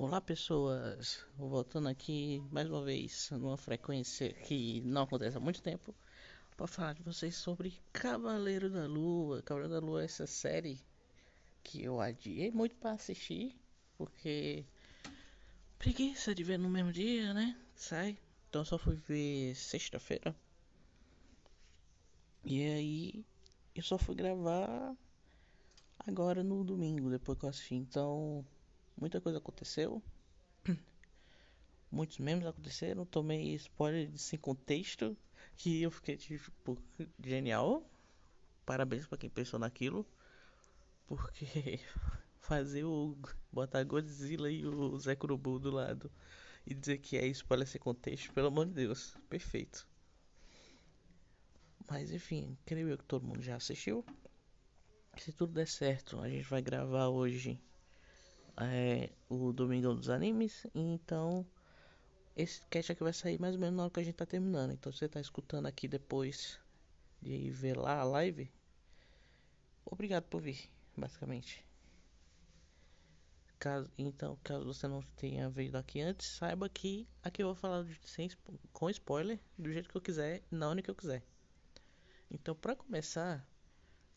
Olá pessoas, voltando aqui mais uma vez numa frequência que não acontece há muito tempo para falar de vocês sobre Cavaleiro da Lua. Cavaleiro da Lua é essa série que eu adiei muito para assistir porque preguiça de ver no mesmo dia, né? Sai. Então só fui ver sexta-feira. E aí eu só fui gravar agora no domingo, depois que eu assisti. Então muita coisa aconteceu. Muitos memes aconteceram. Tomei spoiler de sem contexto. Que eu fiquei tipo genial. Parabéns para quem pensou naquilo. Porque fazer o. botar Godzilla e o Zé Kurubu do lado. E dizer que é spoiler sem contexto, pelo amor de Deus. Perfeito. Mas enfim, creio eu que todo mundo já assistiu. Se tudo der certo, a gente vai gravar hoje é, o Domingão dos Animes. Então, esse cast aqui vai sair mais ou menos na hora que a gente tá terminando. Então, se você tá escutando aqui depois de ver lá a live, obrigado por vir, basicamente. Caso, então, caso você não tenha vindo aqui antes, saiba que aqui eu vou falar de, sem, com spoiler, do jeito que eu quiser, na hora que eu quiser. Então, para começar,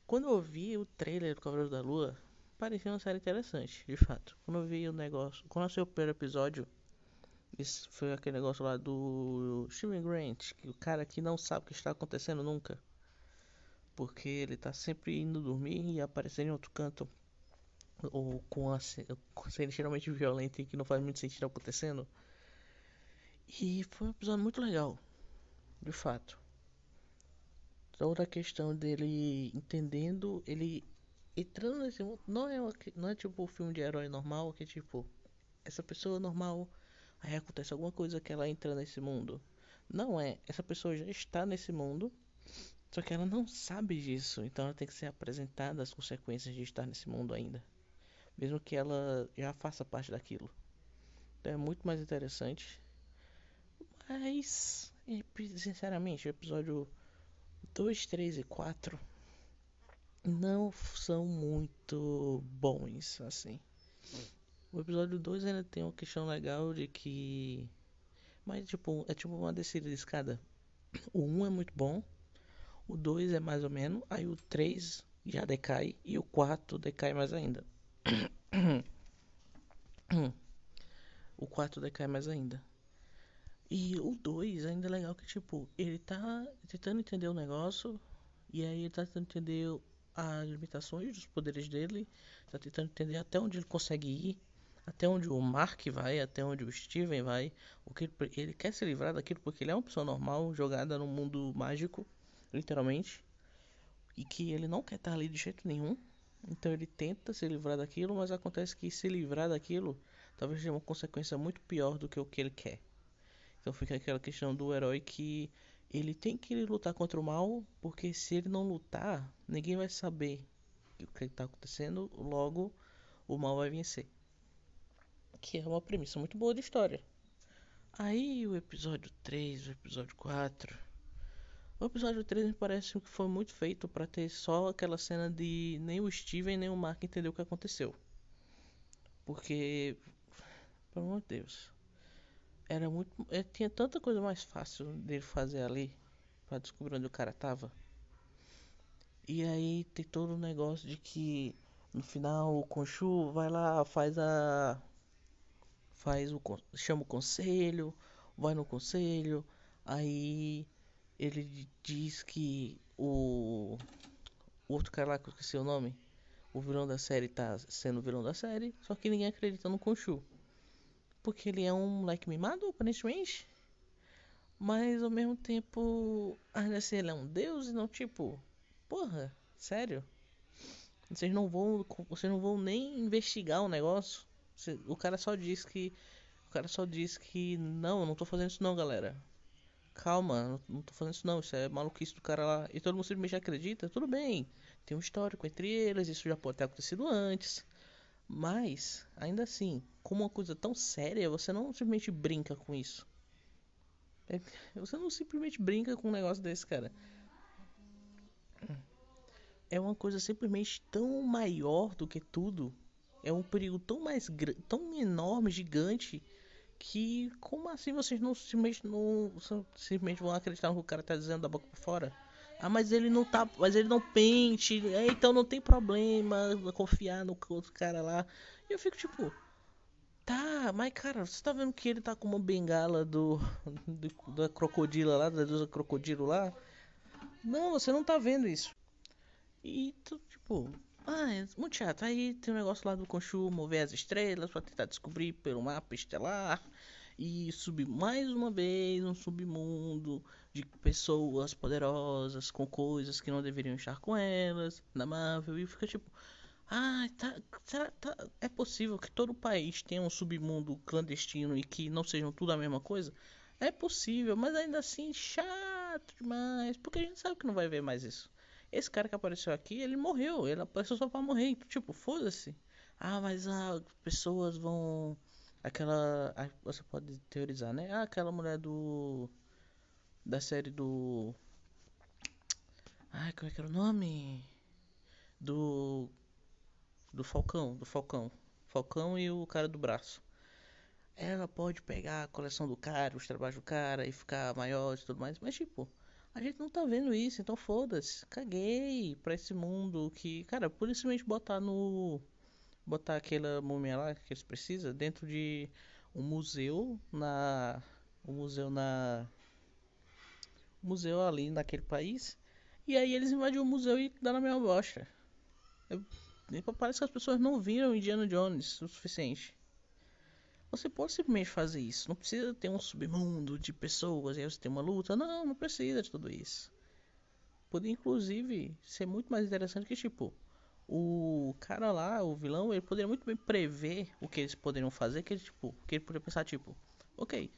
quando eu vi o trailer do Cavaleiro da Lua, parecia uma série interessante, de fato. Quando eu vi o negócio, quando eu assisti o primeiro episódio, isso foi aquele negócio lá do Steven Grant, que o cara que não sabe o que está acontecendo nunca. Porque ele tá sempre indo dormir e aparecendo em outro canto. Ou com a cena extremamente violenta e que não faz muito sentido acontecendo. E foi um episódio muito legal. De fato. Toda a questão dele entendendo, ele entrando nesse mundo, não é, uma, não é tipo um filme de herói normal, que tipo, essa pessoa normal, aí acontece alguma coisa que ela entra nesse mundo. Não é, essa pessoa já está nesse mundo, só que ela não sabe disso, então ela tem que ser apresentada as consequências de estar nesse mundo ainda. Mesmo que ela já faça parte daquilo. Então é muito mais interessante. Mas, sinceramente, o episódio 2, 3 e 4 não são muito bons, assim. O episódio 2 ainda tem uma questão legal de que. Mas, tipo, é tipo uma descida de escada. O 1 um é muito bom, o 2 é mais ou menos, aí o 3 já decai e o 4 decai mais ainda. o 4 decai mais ainda. E o 2 ainda é legal que, tipo, ele tá tentando entender o negócio e aí ele tá tentando entender as limitações dos poderes dele, está tentando entender até onde ele consegue ir, até onde o Mark vai, até onde o Steven vai, o que ele, quer se livrar daquilo porque ele é uma pessoa normal, jogada no mundo mágico, literalmente, e que ele não quer estar ali de jeito nenhum. Então ele tenta se livrar daquilo, mas acontece que se livrar daquilo talvez seja uma consequência muito pior do que o que ele quer. Então fica aquela questão do herói que ele tem que lutar contra o mal, porque se ele não lutar, ninguém vai saber o que está acontecendo, logo o mal vai vencer. Que é uma premissa muito boa de história. Aí o episódio 3, o episódio 4. O episódio 3 me parece que foi muito feito para ter só aquela cena de nem o Steven nem o Mark entendeu o que aconteceu. Porque, pelo amor de Deus, era muito. É, tinha tanta coisa mais fácil dele fazer ali para descobrir onde o cara tava. E aí tem todo o negócio de que no final o Conchu vai lá, faz a. faz o. chama o conselho, vai no conselho, aí ele diz que o. o outro cara lá que eu esqueci o nome, o vilão da série tá sendo o vilão da série, só que ninguém acredita no Conchu. Porque ele é um moleque mimado, aparentemente. Mas ao mesmo tempo, ainda assim, ele é um deus e não tipo. Porra, sério? Vocês não vão. Vocês não vão nem investigar o negócio. O cara só diz que. O cara só diz que. Não, não tô fazendo isso não, galera. Calma, não tô fazendo isso não. Isso é maluquice do cara lá. E todo mundo simplesmente acredita. Tudo bem. Tem um histórico entre eles. Isso já pode ter acontecido antes. Mas, ainda assim, como uma coisa tão séria, você não simplesmente brinca com isso. É, você não simplesmente brinca com um negócio desse, cara. É uma coisa simplesmente tão maior do que tudo é um perigo tão mais tão enorme, gigante, que como assim vocês não simplesmente não simplesmente vão acreditar no que o cara tá dizendo da boca pra fora? Ah, mas ele não tá, mas ele não pente, é, então não tem problema confiar no outro cara lá. E eu fico tipo, tá, mas cara, você tá vendo que ele tá com uma bengala do, do da crocodila lá, da deusa crocodilo lá? Não, você não tá vendo isso. E tipo, ah, é muito chato. Aí tem um negócio lá do Conchu mover as estrelas para tentar descobrir pelo mapa estelar e subir mais uma vez um submundo de pessoas poderosas com coisas que não deveriam estar com elas na Marvel e fica tipo ah, tá, será, tá, é possível que todo país tenha um submundo clandestino e que não sejam tudo a mesma coisa? É possível, mas ainda assim chato demais, porque a gente sabe que não vai ver mais isso. Esse cara que apareceu aqui, ele morreu. Ele apareceu só pra morrer. Então, tipo, foda-se. Ah, mas as pessoas vão. Aquela. Você pode teorizar, né? Ah, aquela mulher do. Da série do. Ai, como é que era o nome? Do. Do Falcão. Do Falcão. Falcão e o cara do braço. Ela pode pegar a coleção do cara, os trabalhos do cara e ficar maior e tudo mais. Mas, tipo. A gente não tá vendo isso, então foda-se. Caguei pra esse mundo que, cara, por simplesmente botar no. Botar aquela múmia lá que eles precisam dentro de um museu na. Um museu na. Um museu ali naquele país. E aí eles invadiram o museu e dá na mesma bosta. Eu, parece que as pessoas não viram Indiana Jones o suficiente. Você pode simplesmente fazer isso. Não precisa ter um submundo de pessoas e aí você uma luta. Não, não precisa de tudo isso. Pode inclusive ser muito mais interessante que tipo o cara lá, o vilão, ele poderia muito bem prever o que eles poderiam fazer, que ele tipo, que ele poderia pensar tipo, OK,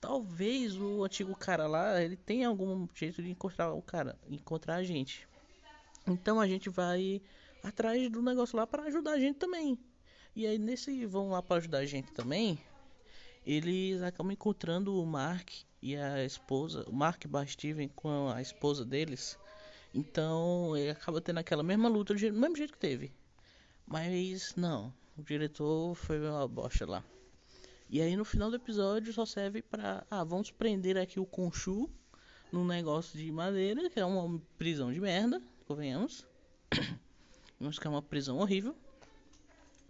talvez o antigo cara lá, ele tenha algum jeito de encontrar o cara, encontrar a gente. Então a gente vai atrás do negócio lá para ajudar a gente também. E aí nesse vão lá para ajudar a gente também, eles acabam encontrando o Mark e a esposa, o Mark Steven com a esposa deles. Então ele acaba tendo aquela mesma luta do mesmo jeito que teve. Mas não, o diretor foi uma bosta lá. E aí no final do episódio só serve para, ah, vamos prender aqui o Conchu num negócio de madeira, que é uma prisão de merda, convenhamos. Vamos que é uma prisão horrível.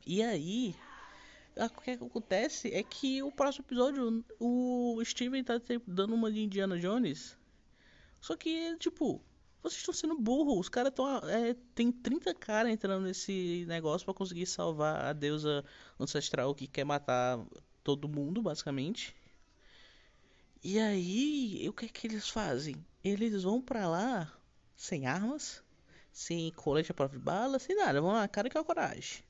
E aí, o que acontece é que o próximo episódio, o Steven tá dando uma de Indiana Jones. Só que, tipo, vocês estão sendo burros. Os caras estão. É, tem 30 caras entrando nesse negócio para conseguir salvar a deusa ancestral que quer matar todo mundo, basicamente. E aí, o que é que eles fazem? Eles vão para lá sem armas, sem colete à prova de bala, sem nada. Vão lá, cara que é a coragem.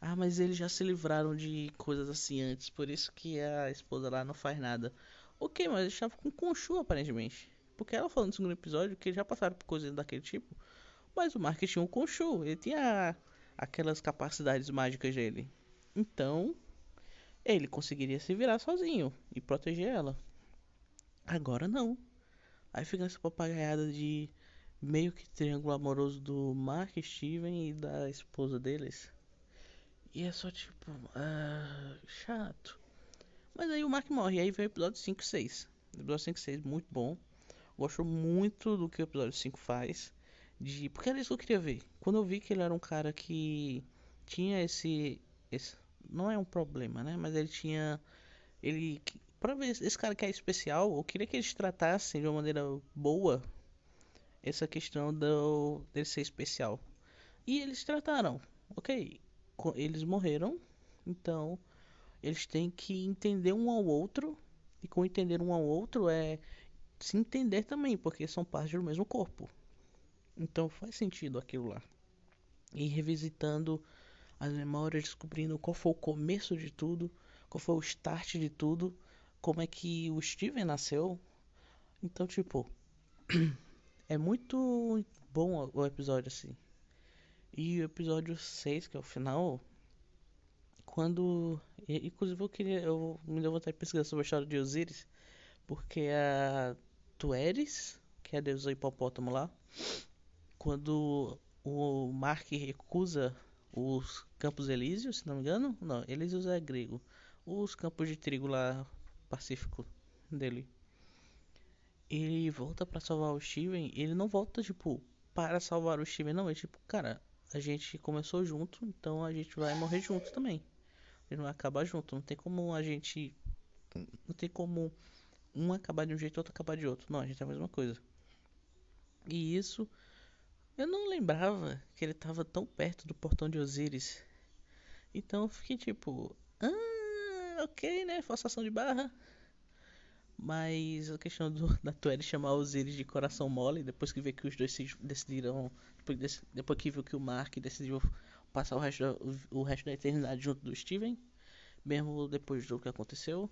Ah, mas eles já se livraram de coisas assim antes, por isso que a esposa lá não faz nada. Ok, mas eles estavam com Conchu aparentemente. Porque ela falou no segundo episódio que eles já passaram por coisas daquele tipo. Mas o Mark tinha um Conchu, ele tinha aquelas capacidades mágicas dele. Então, ele conseguiria se virar sozinho e proteger ela. Agora não. Aí fica essa papagaiada de meio que triângulo amoroso do Mark Steven e da esposa deles. E é só tipo. Uh, chato. Mas aí o Mark morre. E aí vem o episódio 5 e 6. O episódio 5 e 6, muito bom. Gosto muito do que o episódio 5 faz. De... Porque era isso que eu queria ver. Quando eu vi que ele era um cara que tinha esse. esse... Não é um problema, né? Mas ele tinha. Ele. Pra ver esse cara que é especial, eu queria que eles tratassem de uma maneira boa essa questão do, dele ser especial. E eles trataram. Ok, eles morreram, então eles têm que entender um ao outro, e com entender um ao outro é se entender também, porque são partes do mesmo corpo. Então faz sentido aquilo lá. E revisitando as memórias, descobrindo qual foi o começo de tudo, qual foi o start de tudo, como é que o Steven nasceu. Então, tipo, é muito bom o episódio assim. E o episódio 6, que é o final, quando. Inclusive eu queria. Eu me deu vontade de pesquisar sobre a história de Osiris, porque a Tueres, que é a deusa hipopótamo lá, quando o Mark recusa os Campos Elíseos, se não me engano. Não, Elíseos é grego. Os campos de trigo lá, pacífico dele. Ele volta para salvar o Steven. Ele não volta, tipo, para salvar o Steven, não. É tipo, cara, a gente começou junto, então a gente vai morrer junto também. Gente vai acabar junto. Não tem como a gente. Não tem como um acabar de um jeito e outro acabar de outro. Não, a gente é a mesma coisa. E isso eu não lembrava que ele estava tão perto do portão de Osiris. Então eu fiquei tipo, ah, ok, né? Forçação de barra. Mas a questão do, da Tueri chamar Osiris de coração mole, depois que vê que os dois se decidiram. Depois, depois que viu que o Mark decidiu passar o resto, da, o, o resto da eternidade junto do Steven, mesmo depois do que aconteceu.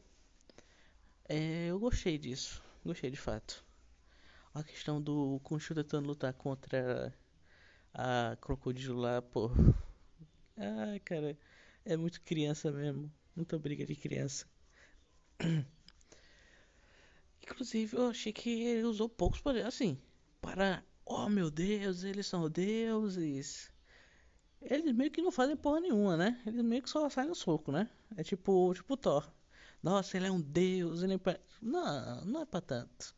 É, eu gostei disso, gostei de fato a questão do Khonshu tentando lutar contra a crocodilo lá, pô. Ai, cara, é muito criança mesmo. Muita briga de criança. Inclusive, eu achei que ele usou poucos poderes, assim, para, oh meu Deus, eles são deuses. Eles meio que não fazem porra nenhuma, né? Eles meio que só saem no soco, né? É tipo, tipo Thor. Nossa, ele é um deus, ele é... Não, não é pra tanto.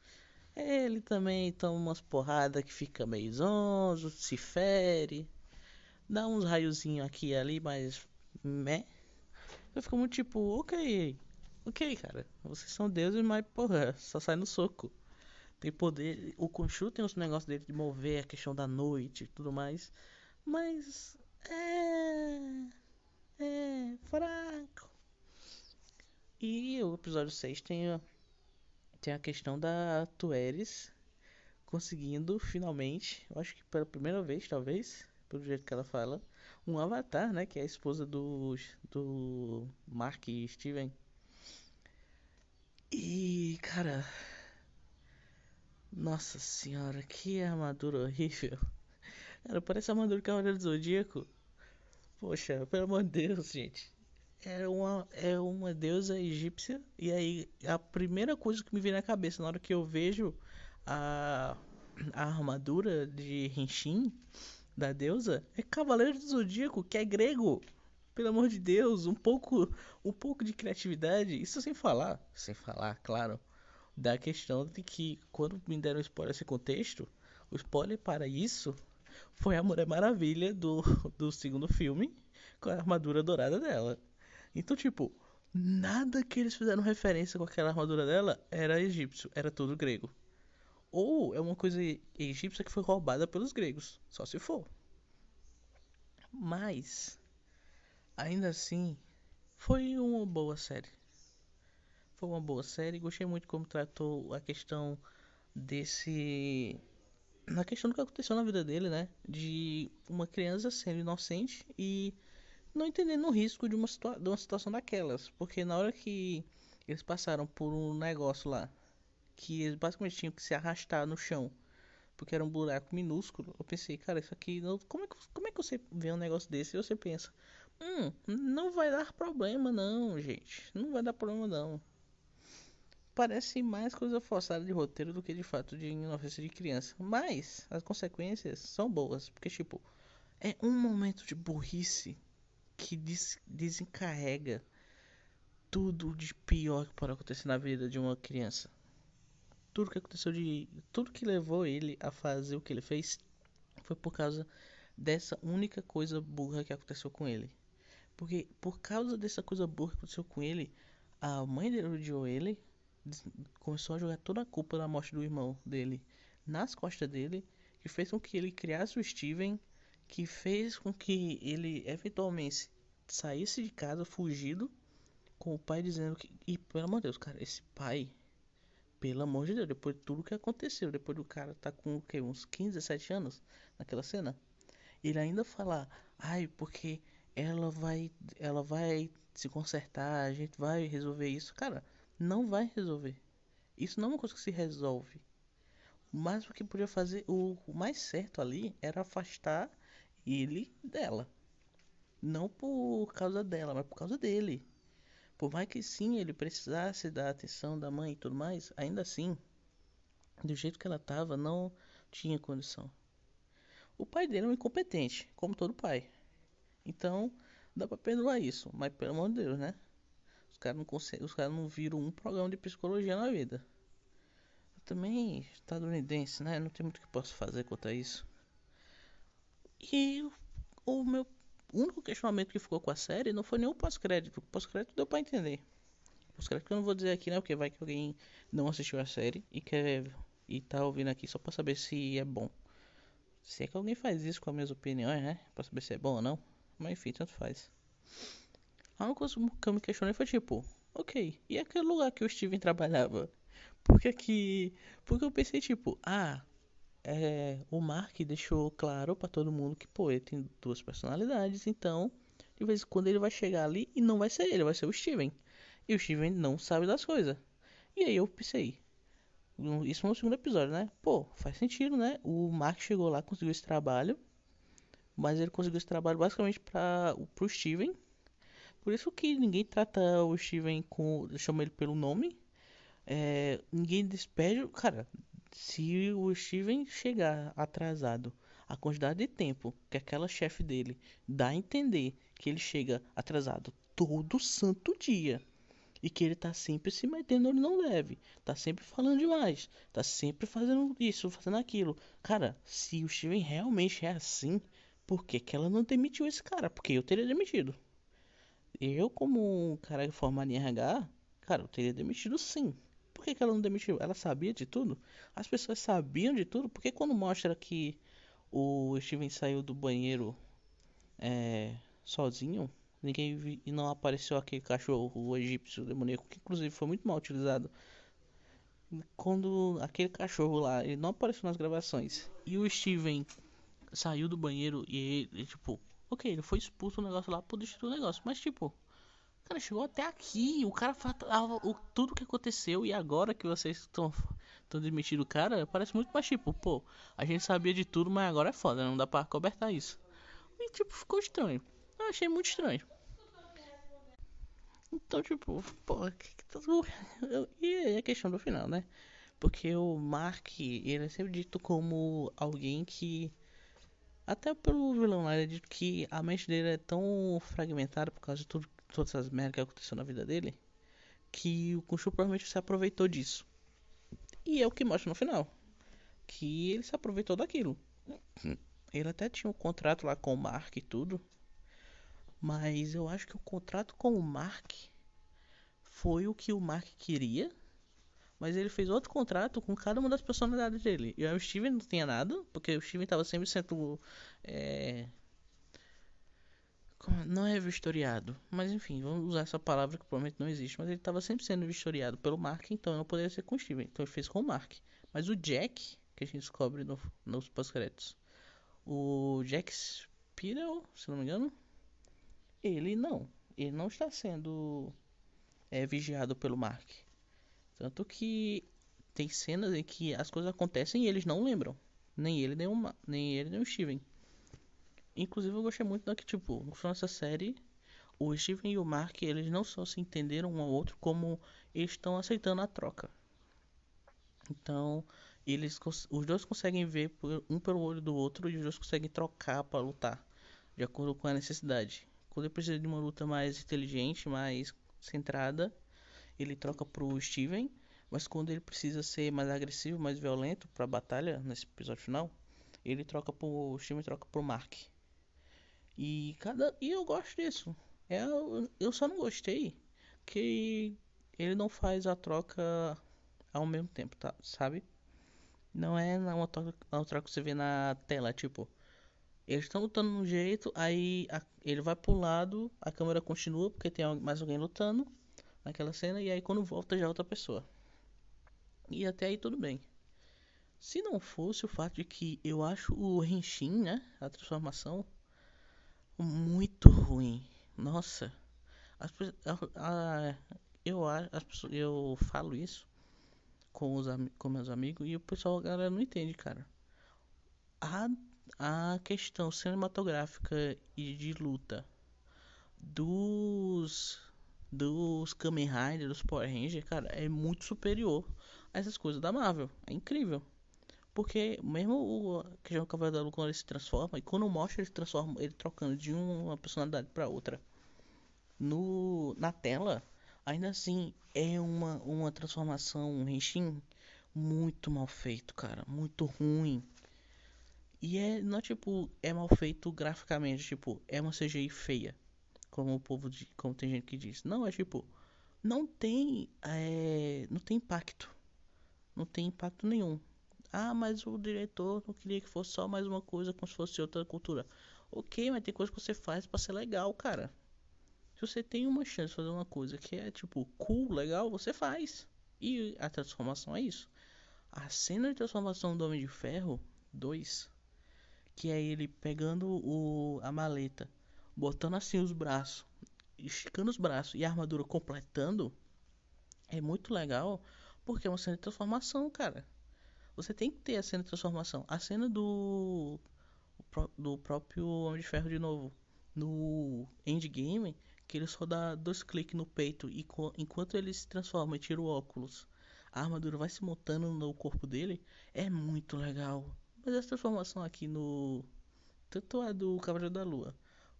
Ele também toma umas porradas que fica meio zonzo, se fere, dá uns raiozinhos aqui e ali, mas. Meh. Eu fico muito tipo, ok, ok, cara, vocês são deuses, mas porra, só sai no soco. Tem poder. O Khonshu tem os negócios dele de mover a questão da noite e tudo mais, mas. É. É. Fraco. E o episódio 6 tem tem a questão da Tueres conseguindo finalmente, eu acho que pela primeira vez, talvez, pelo jeito que ela fala, um avatar, né? Que é a esposa do, do Mark Steven. E, cara. Nossa senhora, que armadura horrível. Cara, parece a armadura do Cavaleiro do Zodíaco. Poxa, pelo amor de Deus, gente é uma, é uma deusa egípcia. E aí a primeira coisa que me vem na cabeça na hora que eu vejo a, a armadura de Henshin da deusa é Cavaleiro do Zodíaco, que é grego. Pelo amor de Deus, um pouco, um pouco de criatividade. Isso sem falar, sem falar, claro, da questão de que quando me deram spoiler esse contexto, o spoiler para isso foi a Mulher Maravilha do, do segundo filme com a armadura dourada dela. Então, tipo, nada que eles fizeram referência com aquela armadura dela era egípcio, era tudo grego. Ou é uma coisa egípcia que foi roubada pelos gregos, só se for. Mas, ainda assim, foi uma boa série. Foi uma boa série, gostei muito como tratou a questão desse na questão do que aconteceu na vida dele, né? De uma criança sendo inocente e não entendendo o risco de uma, situa de uma situação daquelas. Porque na hora que eles passaram por um negócio lá, que eles basicamente tinham que se arrastar no chão, porque era um buraco minúsculo, eu pensei, cara, isso aqui, não, como, é que, como é que você vê um negócio desse e você pensa, hum, não vai dar problema não, gente, não vai dar problema não. Parece mais coisa forçada de roteiro do que de fato de inocência de criança. Mas as consequências são boas, porque tipo, é um momento de burrice que des desencarrega tudo de pior que pode acontecer na vida de uma criança. Tudo que aconteceu de. Tudo que levou ele a fazer o que ele fez foi por causa dessa única coisa burra que aconteceu com ele. Porque por causa dessa coisa burra que aconteceu com ele, a mãe dele odiou ele, começou a jogar toda a culpa da morte do irmão dele nas costas dele, que fez com que ele criasse o Steven que fez com que ele eventualmente saísse de casa fugido com o pai dizendo que e pelo amor de Deus, cara, esse pai, pelo amor de Deus, depois de tudo que aconteceu, depois do cara tá com o que uns 15, 17 anos naquela cena, ele ainda falar, ai, porque ela vai ela vai se consertar, a gente vai resolver isso, cara, não vai resolver. Isso não é uma coisa que se resolve. Mas o que podia fazer, o, o mais certo ali era afastar ele dela. Não por causa dela, mas por causa dele. Por mais que sim ele precisasse da atenção da mãe e tudo mais, ainda assim, do jeito que ela tava, não tinha condição. O pai dele é um incompetente, como todo pai. Então, dá pra perdoar isso. Mas pelo amor de Deus, né? Os caras não conseguem, os não viram um programa de psicologia na vida. Eu também estadunidense, né? Não tem muito que posso fazer contra isso. E o meu único questionamento que ficou com a série não foi nem o pós-crédito. O pós-crédito deu pra entender. Pós-crédito que eu não vou dizer aqui, né? Porque vai que alguém não assistiu a série e quer e tá ouvindo aqui só pra saber se é bom. Se é que alguém faz isso com as minhas opiniões, né? Pra saber se é bom ou não. Mas enfim, tanto faz. A única coisa que eu me questionei foi tipo, ok, e aquele lugar que o Steven trabalhava? Porque que. Porque eu pensei tipo, ah, é, o Mark deixou claro para todo mundo que, pô, ele tem duas personalidades, então de vez em quando ele vai chegar ali e não vai ser ele, vai ser o Steven. E o Steven não sabe das coisas. E aí eu pensei, isso no segundo episódio, né? Pô, faz sentido, né? O Mark chegou lá, conseguiu esse trabalho, mas ele conseguiu esse trabalho basicamente para pro Steven. Por isso que ninguém trata o Steven com, chama ele pelo nome. É, ninguém despede, cara, se o Steven chegar atrasado, a quantidade de tempo que aquela chefe dele dá a entender que ele chega atrasado todo santo dia e que ele tá sempre se metendo onde não deve, tá sempre falando demais, tá sempre fazendo isso, fazendo aquilo. Cara, se o Steven realmente é assim, por que, que ela não demitiu esse cara? Porque eu teria demitido. Eu, como um cara formado em RH, cara, eu teria demitido sim. Por que, que ela não demitiu? Ela sabia de tudo? As pessoas sabiam de tudo? Porque quando mostra que o Steven saiu do banheiro é, sozinho, ninguém vi, e não apareceu aquele cachorro, egípcio demoníaco, que inclusive foi muito mal utilizado. Quando aquele cachorro lá, ele não apareceu nas gravações, e o Steven saiu do banheiro e ele, tipo, ok, ele foi expulso do negócio lá por destruir o negócio, mas tipo, Cara, chegou até aqui. O cara falava o, tudo que aconteceu e agora que vocês estão estão demitindo o cara, parece muito mais tipo, pô, a gente sabia de tudo, mas agora é foda, não dá pra cobertar isso. E tipo, ficou estranho. Eu achei muito estranho. Então, tipo, pô, que, que tá E a questão do final, né? Porque o Mark, ele é sempre dito como alguém que. Até pelo vilão lá, ele é dito que a mente dele é tão fragmentada por causa de tudo todas essas merdas que aconteceu na vida dele, que o Khonshu provavelmente se aproveitou disso. E é o que mostra no final. Que ele se aproveitou daquilo. Ele até tinha um contrato lá com o Mark e tudo. Mas eu acho que o contrato com o Mark foi o que o Mark queria. Mas ele fez outro contrato com cada uma das personalidades dele. E o Steven não tinha nada, porque o Steven estava sempre sendo é, não é vistoriado, mas enfim, vamos usar essa palavra que provavelmente não existe, mas ele estava sempre sendo vistoriado pelo Mark, então não poderia ser com o Steven, então ele fez com o Mark. Mas o Jack, que a gente descobre no, nos pós-créditos, o Jack Spirel, se não me engano, ele não, ele não está sendo é, vigiado pelo Mark. Tanto que tem cenas em que as coisas acontecem e eles não lembram, nem ele nem o, nem ele nem o Steven. Inclusive eu gostei muito da que, tipo, no final dessa série, o Steven e o Mark, eles não só se entenderam um ao outro, como estão aceitando a troca. Então, eles os dois conseguem ver um pelo olho do outro e os dois conseguem trocar para lutar, de acordo com a necessidade. Quando ele precisa de uma luta mais inteligente, mais centrada, ele troca pro Steven, mas quando ele precisa ser mais agressivo, mais violento para a batalha nesse episódio final, ele troca pro Steven troca pro Mark. E cada e eu gosto disso. É, eu só não gostei que ele não faz a troca ao mesmo tempo, tá? Sabe? Não é uma troca, uma troca que você vê na tela, tipo, eles estão lutando de um jeito, aí a, ele vai pro lado, a câmera continua porque tem mais alguém lutando naquela cena e aí quando volta já é outra pessoa. E até aí tudo bem. Se não fosse o fato de que eu acho o Henshin, né, a transformação muito ruim. Nossa, as, a, a, eu, as, eu falo isso com, os, com meus amigos e o pessoal, galera não entende, cara. A, a questão cinematográfica e de luta dos dos Kamen Rider, dos Power Rangers, cara, é muito superior a essas coisas da Marvel. É incrível. Porque mesmo o que o Cavaleiro da Lua quando ele se transforma, e quando mostra ele se transforma, ele trocando de uma personalidade para outra no, na tela, ainda assim é uma, uma transformação, um Henshin muito mal feito, cara. Muito ruim. E é não é tipo, é mal feito graficamente, tipo, é uma CGI feia. Como o povo como tem gente que diz. Não, é tipo, não tem. É, não tem impacto. Não tem impacto nenhum. Ah, mas o diretor não queria que fosse só mais uma coisa, como se fosse outra cultura. Ok, mas tem coisa que você faz para ser legal, cara. Se você tem uma chance de fazer uma coisa que é tipo cool, legal, você faz. E a transformação é isso. A cena de transformação do Homem de Ferro 2, que é ele pegando o, a maleta, botando assim os braços, esticando os braços e a armadura completando, é muito legal, porque é uma cena de transformação, cara. Você tem que ter a cena de transformação. A cena do do próprio Homem de Ferro de novo no Endgame, que ele só dá dois cliques no peito e enquanto ele se transforma e tira o óculos, a armadura vai se montando no corpo dele, é muito legal. Mas essa transformação aqui no tanto a do Cavaleiro da Lua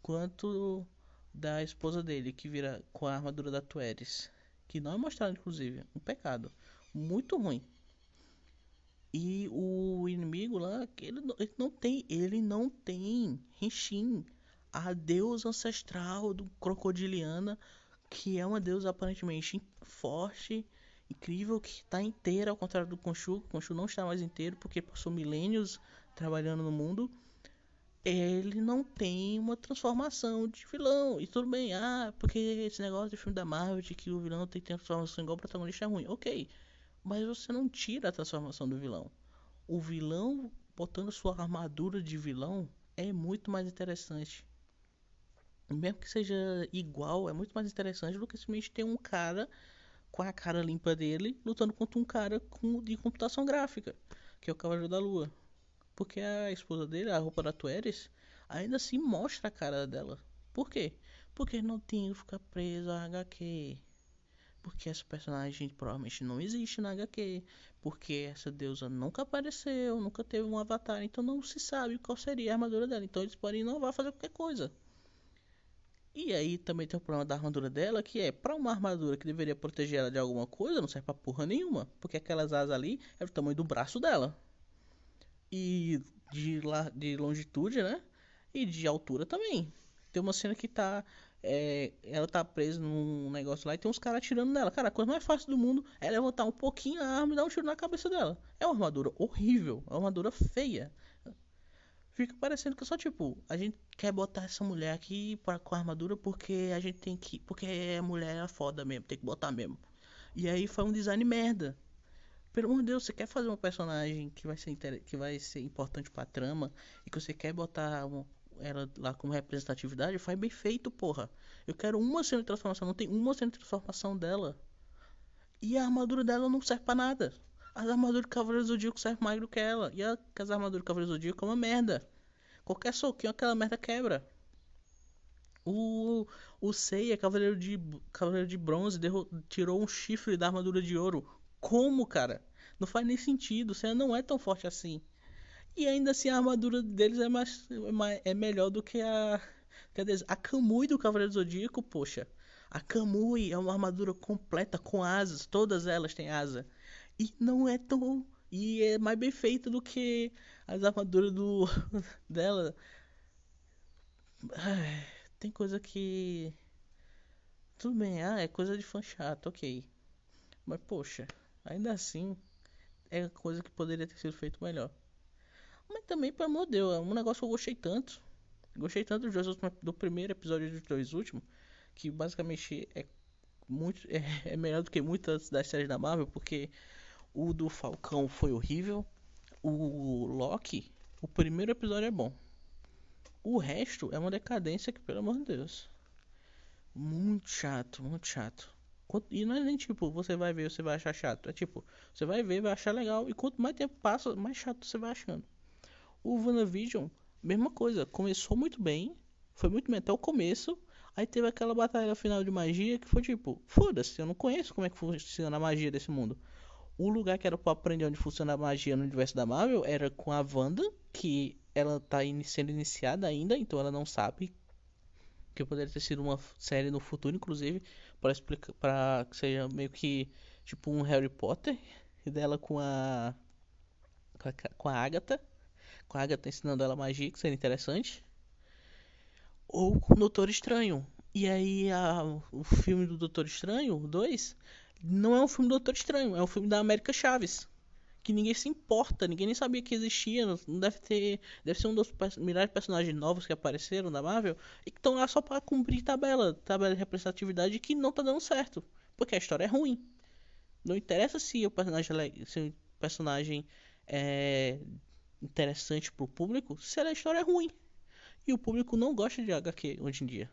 quanto da esposa dele que vira com a armadura da Tueres, que não é mostrado inclusive, um pecado, muito ruim. E o inimigo lá, ele não, ele não tem, ele não tem Henshin, a deusa ancestral do Crocodiliana, que é uma deusa aparentemente forte, incrível, que está inteira, ao contrário do Khonshu. O Khonshu não está mais inteiro porque passou milênios trabalhando no mundo. Ele não tem uma transformação de vilão. E tudo bem, ah, porque esse negócio de filme da Marvel de que o vilão tem transformação igual o protagonista é ruim. Ok, mas você não tira a transformação do vilão. O vilão botando sua armadura de vilão é muito mais interessante. Mesmo que seja igual, é muito mais interessante do que simplesmente ter um cara com a cara limpa dele lutando contra um cara com, de computação gráfica, que é o Cavaleiro da Lua. Porque a esposa dele, a roupa da Tueres, ainda assim mostra a cara dela. Por quê? Porque não tinha que ficar preso a HQ. Porque essa personagem provavelmente não existe na HQ. Porque essa deusa nunca apareceu, nunca teve um avatar. Então não se sabe qual seria a armadura dela. Então eles podem inovar, fazer qualquer coisa. E aí também tem o problema da armadura dela, que é para uma armadura que deveria proteger ela de alguma coisa, não serve pra porra nenhuma. Porque aquelas asas ali é o tamanho do braço dela. E de, la, de longitude, né? E de altura também. Tem uma cena que tá é, ela tá presa num negócio lá e tem uns caras atirando nela. Cara, a coisa mais fácil do mundo é levantar um pouquinho a arma e dar um tiro na cabeça dela. É uma armadura horrível, é uma armadura feia. Fica parecendo que só tipo, a gente quer botar essa mulher aqui pra, com a armadura porque a gente tem que. Porque a mulher é foda mesmo, tem que botar mesmo. E aí foi um design merda. Pelo amor de Deus, você quer fazer um personagem que vai ser, que vai ser importante pra trama e que você quer botar um, ela lá como representatividade, faz bem feito, porra. Eu quero uma cena de transformação, não tem uma cena de transformação dela. E a armadura dela não serve para nada. As armaduras do Cavaleiro Zodíaco servem mais do que ela. E a, as armaduras do Cavaleiro Zodíaco é uma merda. Qualquer soquinho aquela merda quebra. O, o Seiya, Cavaleiro de, Cavaleiro de Bronze, derro, tirou um chifre da armadura de ouro. Como, cara? Não faz nem sentido. Seiya não é tão forte assim. E ainda assim a armadura deles é, mais, é, é melhor do que a. Quer dizer, a Kamui do Cavaleiro Zodíaco, poxa. A Kamui é uma armadura completa com asas, todas elas têm asa. E não é tão. E é mais bem feita do que as armaduras do dela. Ai, tem coisa que. Tudo bem, ah, é coisa de fã chato, ok. Mas poxa, ainda assim é coisa que poderia ter sido feito melhor. Mas também, pelo amor de Deus, é um negócio que eu gostei tanto. Gostei tanto dos do primeiro episódio e dos dois últimos. Que basicamente é muito é, é, melhor do que muitas das séries da Marvel. Porque o do Falcão foi horrível. O Loki, o primeiro episódio é bom. O resto é uma decadência que, pelo amor de Deus. Muito chato, muito chato. E não é nem tipo, você vai ver, você vai achar chato. É tipo, você vai ver, vai achar legal. E quanto mais tempo passa, mais chato você vai achando. O WandaVision, mesma coisa, começou muito bem, foi muito bem até o começo, aí teve aquela batalha final de magia que foi tipo, foda-se, eu não conheço como é que funciona a magia desse mundo. o lugar que era pra aprender onde funciona a magia no universo da Marvel era com a Wanda, que ela tá sendo iniciada ainda, então ela não sabe que poderia ter sido uma série no futuro, inclusive, para explicar, para que seja meio que tipo um Harry Potter e dela com a com a, Agatha, com a Agatha ensinando ela magia, que seria interessante. Ou com o Doutor Estranho. E aí a, o filme do Doutor Estranho, o 2, não é um filme do Doutor Estranho, é um filme da América Chaves. Que ninguém se importa, ninguém nem sabia que existia. Não deve ter. Deve ser um dos milhares de personagens novos que apareceram da Marvel e que estão lá só para cumprir tabela, tabela de representatividade que não tá dando certo. Porque a história é ruim. Não interessa se o personagem, é se o personagem é interessante pro público, se a história é ruim. E o público não gosta de HQ hoje em dia.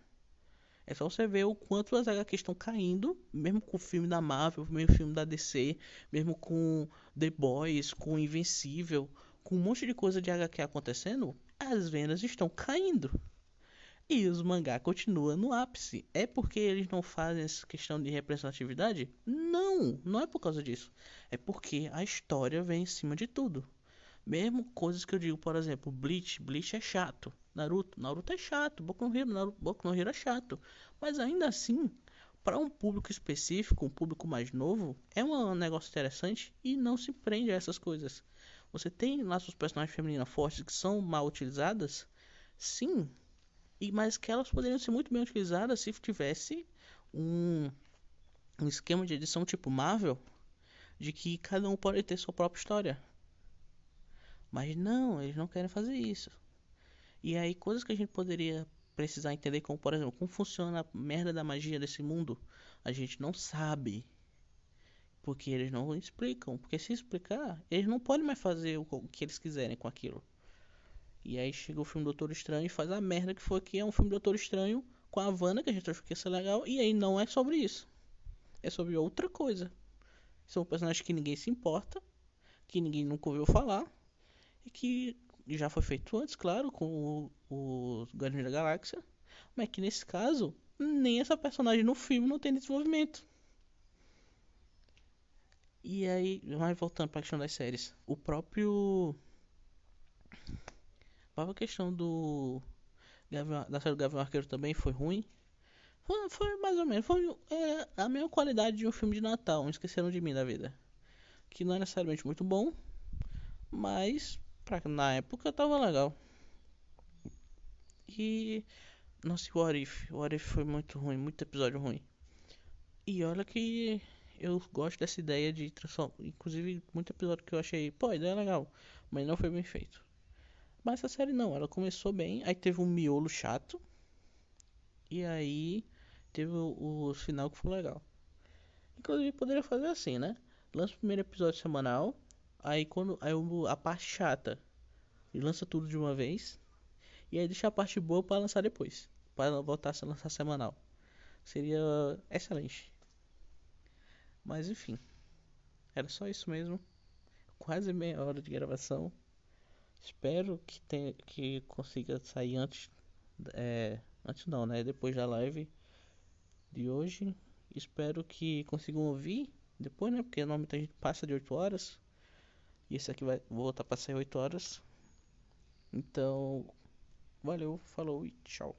É só você ver o quanto as HQs estão caindo, mesmo com o filme da Marvel, mesmo filme da DC, mesmo com The Boys, com Invencível, com um monte de coisa de HQ acontecendo, as vendas estão caindo. E os mangá continuam no ápice. É porque eles não fazem essa questão de representatividade? Não, não é por causa disso. É porque a história vem em cima de tudo. Mesmo coisas que eu digo, por exemplo, Bleach, Bleach é chato. Naruto, Naruto é chato, Boku no Hero, Naruto, Boku no Hero é chato. Mas ainda assim, para um público específico, um público mais novo, é um negócio interessante e não se prende a essas coisas. Você tem lá suas personagens femininas fortes que são mal utilizadas? Sim. E, mas que elas poderiam ser muito bem utilizadas se tivesse um, um esquema de edição tipo Marvel, de que cada um pode ter sua própria história. Mas não, eles não querem fazer isso. E aí, coisas que a gente poderia precisar entender, como por exemplo, como funciona a merda da magia desse mundo, a gente não sabe. Porque eles não explicam. Porque se explicar, eles não podem mais fazer o que eles quiserem com aquilo. E aí chega o filme Doutor Estranho e faz a merda que foi que é um filme Doutor Estranho com a Havana, que a gente achou que ia ser legal, e aí não é sobre isso. É sobre outra coisa. São personagens que ninguém se importa, que ninguém nunca ouviu falar, e que já foi feito antes, claro, com o, o Guardiões da Galáxia, mas que nesse caso, nem essa personagem no filme não tem desenvolvimento. E aí, mais voltando para a questão das séries, o próprio. A própria questão do. Da série do Gavião Arqueiro também foi ruim. Foi, foi mais ou menos. Foi é, a mesma qualidade de um filme de Natal, Esqueceram de Mim da vida. Que não é necessariamente muito bom, mas pra, na época tava legal. E. Nossa, o What If? O What If foi muito ruim, muito episódio ruim. E olha que eu gosto dessa ideia de transformar. Inclusive, muito episódio que eu achei, pô, a ideia é legal, mas não foi bem feito. Mas essa série não, ela começou bem, aí teve um miolo chato. E aí teve o, o final que foi legal. Inclusive poderia fazer assim, né? Lança o primeiro episódio semanal, Aí quando aí a parte chata lança tudo de uma vez. E aí deixa a parte boa para lançar depois. Para voltar a lançar semanal. Seria excelente. Mas enfim. Era só isso mesmo. Quase meia hora de gravação. Espero que, tenha, que consiga sair antes. É, antes não, né? Depois da live de hoje. Espero que consigam ouvir depois, né? Porque normalmente a gente passa de 8 horas. E esse aqui vai voltar para sair 8 horas. Então, valeu, falou e tchau.